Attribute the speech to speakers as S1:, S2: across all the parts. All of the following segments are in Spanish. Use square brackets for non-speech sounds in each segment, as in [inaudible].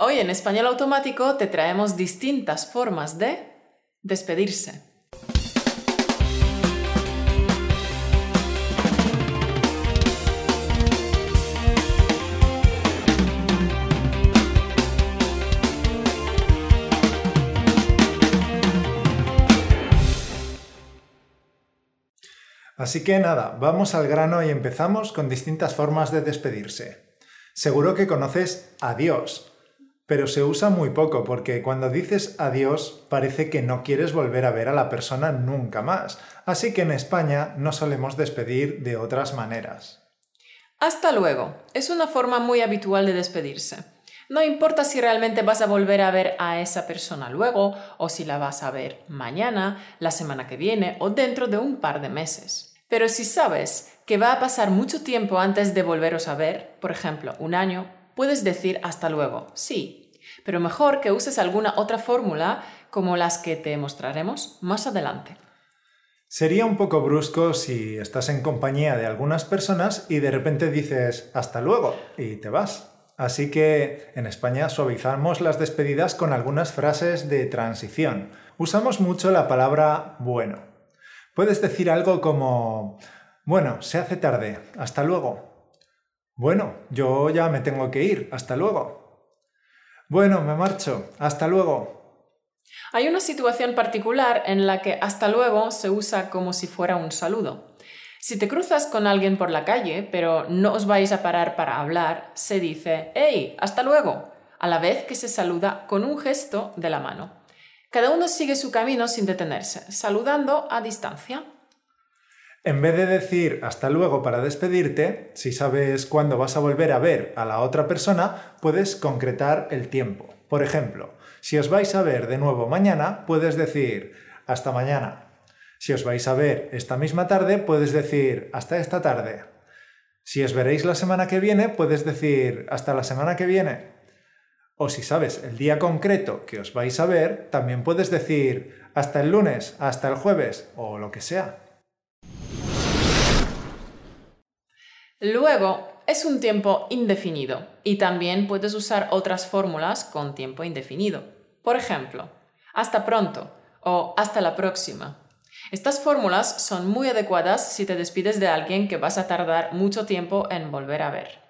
S1: Hoy en Español Automático te traemos distintas formas de despedirse.
S2: Así que nada, vamos al grano y empezamos con distintas formas de despedirse. Seguro que conoces adiós, pero se usa muy poco porque cuando dices adiós parece que no quieres volver a ver a la persona nunca más. Así que en España no solemos despedir de otras maneras.
S1: Hasta luego. Es una forma muy habitual de despedirse. No importa si realmente vas a volver a ver a esa persona luego o si la vas a ver mañana, la semana que viene o dentro de un par de meses. Pero si sabes que va a pasar mucho tiempo antes de volveros a ver, por ejemplo, un año, puedes decir hasta luego, sí, pero mejor que uses alguna otra fórmula como las que te mostraremos más adelante.
S2: Sería un poco brusco si estás en compañía de algunas personas y de repente dices hasta luego y te vas. Así que en España suavizamos las despedidas con algunas frases de transición. Usamos mucho la palabra bueno. Puedes decir algo como, bueno, se hace tarde, hasta luego. Bueno, yo ya me tengo que ir, hasta luego. Bueno, me marcho, hasta luego.
S1: Hay una situación particular en la que hasta luego se usa como si fuera un saludo. Si te cruzas con alguien por la calle, pero no os vais a parar para hablar, se dice, ¡Hey! ¡Hasta luego! a la vez que se saluda con un gesto de la mano. Cada uno sigue su camino sin detenerse, saludando a distancia.
S2: En vez de decir hasta luego para despedirte, si sabes cuándo vas a volver a ver a la otra persona, puedes concretar el tiempo. Por ejemplo, si os vais a ver de nuevo mañana, puedes decir hasta mañana. Si os vais a ver esta misma tarde, puedes decir hasta esta tarde. Si os veréis la semana que viene, puedes decir hasta la semana que viene. O si sabes el día concreto que os vais a ver, también puedes decir hasta el lunes, hasta el jueves o lo que sea.
S1: Luego, es un tiempo indefinido y también puedes usar otras fórmulas con tiempo indefinido. Por ejemplo, hasta pronto o hasta la próxima. Estas fórmulas son muy adecuadas si te despides de alguien que vas a tardar mucho tiempo en volver a ver.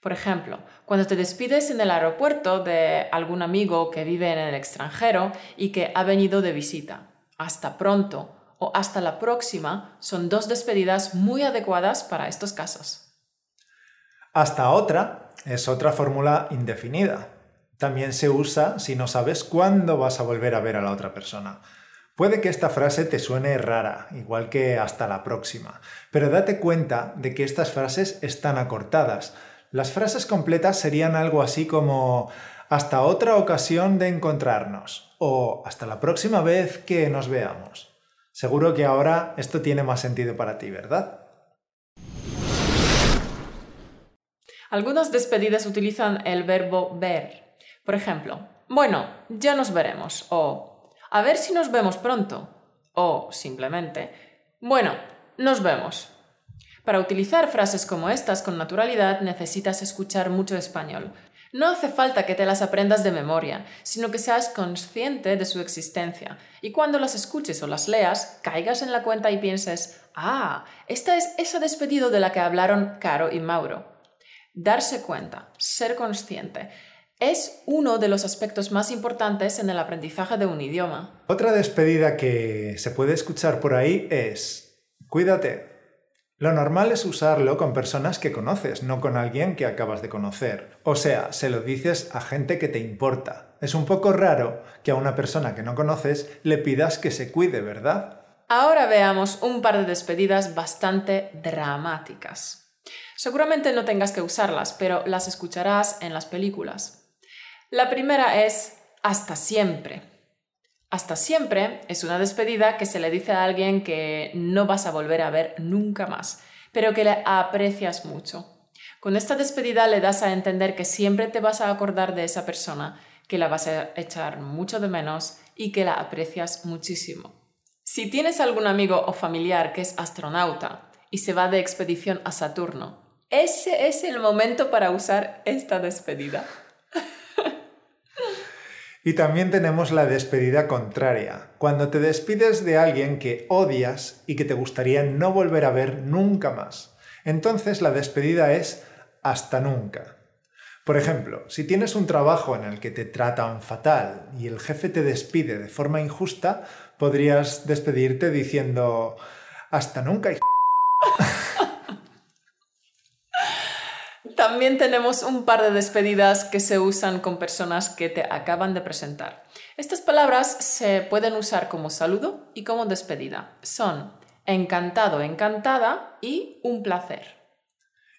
S1: Por ejemplo, cuando te despides en el aeropuerto de algún amigo que vive en el extranjero y que ha venido de visita. Hasta pronto o hasta la próxima son dos despedidas muy adecuadas para estos casos.
S2: Hasta otra es otra fórmula indefinida. También se usa si no sabes cuándo vas a volver a ver a la otra persona. Puede que esta frase te suene rara, igual que hasta la próxima, pero date cuenta de que estas frases están acortadas las frases completas serían algo así como hasta otra ocasión de encontrarnos o hasta la próxima vez que nos veamos. Seguro que ahora esto tiene más sentido para ti, ¿verdad?
S1: Algunas despedidas utilizan el verbo ver. Por ejemplo, bueno, ya nos veremos o a ver si nos vemos pronto o simplemente, bueno, nos vemos. Para utilizar frases como estas con naturalidad necesitas escuchar mucho español. No hace falta que te las aprendas de memoria, sino que seas consciente de su existencia y cuando las escuches o las leas, caigas en la cuenta y pienses, ah, esta es esa despedido de la que hablaron Caro y Mauro. Darse cuenta, ser consciente, es uno de los aspectos más importantes en el aprendizaje de un idioma.
S2: Otra despedida que se puede escuchar por ahí es, cuídate, lo normal es usarlo con personas que conoces, no con alguien que acabas de conocer. O sea, se lo dices a gente que te importa. Es un poco raro que a una persona que no conoces le pidas que se cuide, ¿verdad?
S1: Ahora veamos un par de despedidas bastante dramáticas. Seguramente no tengas que usarlas, pero las escucharás en las películas. La primera es hasta siempre. Hasta siempre es una despedida que se le dice a alguien que no vas a volver a ver nunca más, pero que le aprecias mucho. Con esta despedida le das a entender que siempre te vas a acordar de esa persona, que la vas a echar mucho de menos y que la aprecias muchísimo. Si tienes algún amigo o familiar que es astronauta y se va de expedición a Saturno, ese es el momento para usar esta despedida.
S2: Y también tenemos la despedida contraria, cuando te despides de alguien que odias y que te gustaría no volver a ver nunca más. Entonces la despedida es hasta nunca. Por ejemplo, si tienes un trabajo en el que te tratan fatal y el jefe te despide de forma injusta, podrías despedirte diciendo hasta nunca.
S1: También tenemos un par de despedidas que se usan con personas que te acaban de presentar. Estas palabras se pueden usar como saludo y como despedida. Son encantado, encantada y un placer.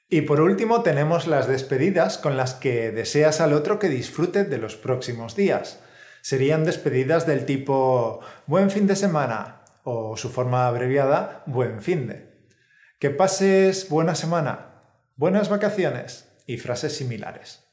S2: Y por último tenemos las despedidas con las que deseas al otro que disfrute de los próximos días. Serían despedidas del tipo buen fin de semana o su forma abreviada buen fin de. Que pases buena semana buenas vacaciones y frases similares.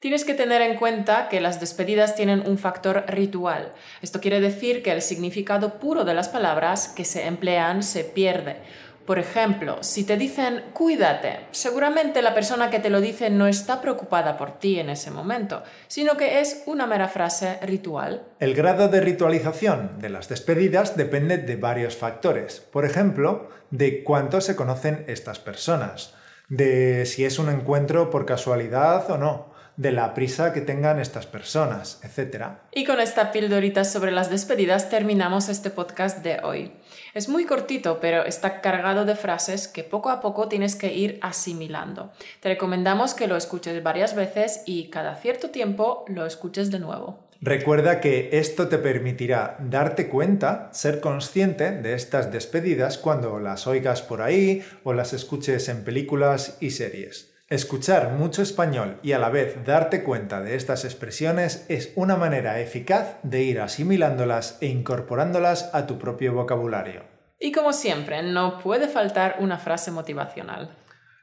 S1: Tienes que tener en cuenta que las despedidas tienen un factor ritual. Esto quiere decir que el significado puro de las palabras que se emplean se pierde. Por ejemplo, si te dicen cuídate, seguramente la persona que te lo dice no está preocupada por ti en ese momento, sino que es una mera frase ritual.
S2: El grado de ritualización de las despedidas depende de varios factores. Por ejemplo, de cuánto se conocen estas personas, de si es un encuentro por casualidad o no, de la prisa que tengan estas personas, etc.
S1: Y con esta pildorita sobre las despedidas terminamos este podcast de hoy. Es muy cortito, pero está cargado de frases que poco a poco tienes que ir asimilando. Te recomendamos que lo escuches varias veces y cada cierto tiempo lo escuches de nuevo.
S2: Recuerda que esto te permitirá darte cuenta, ser consciente de estas despedidas cuando las oigas por ahí o las escuches en películas y series. Escuchar mucho español y a la vez darte cuenta de estas expresiones es una manera eficaz de ir asimilándolas e incorporándolas a tu propio vocabulario.
S1: Y como siempre, no puede faltar una frase motivacional.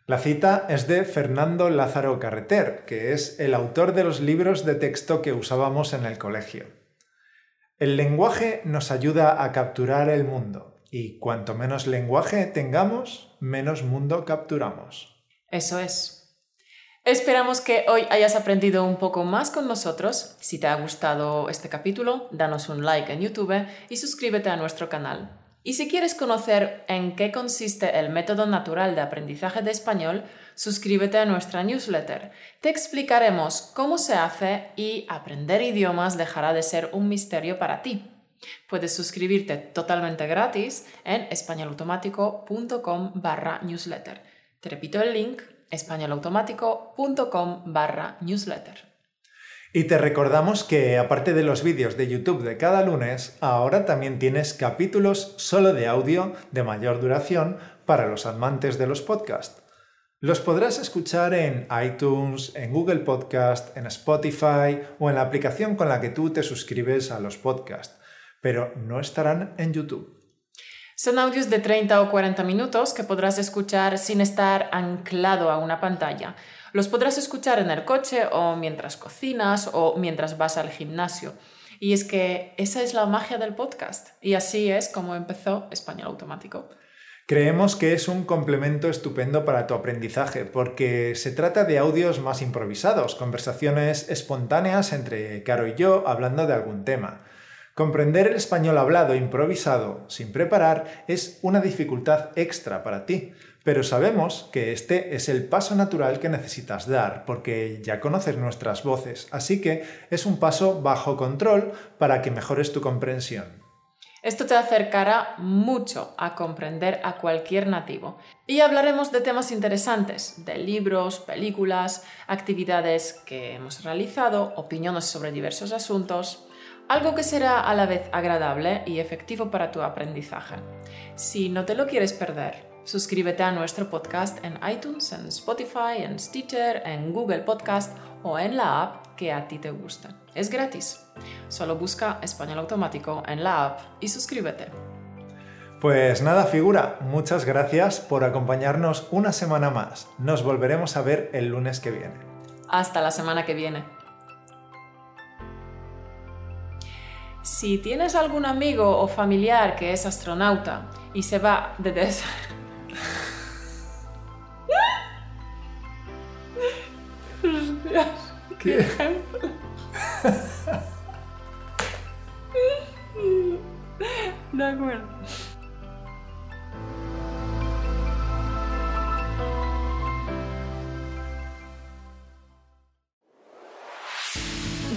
S2: La cita es de Fernando Lázaro Carreter, que es el autor de los libros de texto que usábamos en el colegio. El lenguaje nos ayuda a capturar el mundo, y cuanto menos lenguaje tengamos, menos mundo capturamos.
S1: Eso es. Esperamos que hoy hayas aprendido un poco más con nosotros. Si te ha gustado este capítulo, danos un like en YouTube y suscríbete a nuestro canal. Y si quieres conocer en qué consiste el método natural de aprendizaje de español, suscríbete a nuestra newsletter. Te explicaremos cómo se hace y aprender idiomas dejará de ser un misterio para ti. Puedes suscribirte totalmente gratis en españolautomático.com barra newsletter. Te repito el link, españolautomático.com barra newsletter.
S2: Y te recordamos que aparte de los vídeos de YouTube de cada lunes, ahora también tienes capítulos solo de audio de mayor duración para los amantes de los podcasts. Los podrás escuchar en iTunes, en Google Podcast, en Spotify o en la aplicación con la que tú te suscribes a los podcasts, pero no estarán en YouTube.
S1: Son audios de 30 o 40 minutos que podrás escuchar sin estar anclado a una pantalla. Los podrás escuchar en el coche o mientras cocinas o mientras vas al gimnasio. Y es que esa es la magia del podcast. Y así es como empezó Español Automático.
S2: Creemos que es un complemento estupendo para tu aprendizaje porque se trata de audios más improvisados, conversaciones espontáneas entre Caro y yo hablando de algún tema. Comprender el español hablado improvisado sin preparar es una dificultad extra para ti, pero sabemos que este es el paso natural que necesitas dar porque ya conoces nuestras voces, así que es un paso bajo control para que mejores tu comprensión.
S1: Esto te acercará mucho a comprender a cualquier nativo. Y hablaremos de temas interesantes, de libros, películas, actividades que hemos realizado, opiniones sobre diversos asuntos, algo que será a la vez agradable y efectivo para tu aprendizaje. Si no te lo quieres perder, suscríbete a nuestro podcast en iTunes, en Spotify, en Stitcher, en Google Podcast o en la app que a ti te guste. Es gratis. Solo busca Español Automático en la app y suscríbete.
S2: Pues nada, figura, muchas gracias por acompañarnos una semana más. Nos volveremos a ver el lunes que viene.
S1: Hasta la semana que viene. Si tienes algún amigo o familiar que es astronauta y se va de des...
S2: ¿Qué? [laughs]
S1: De acuerdo.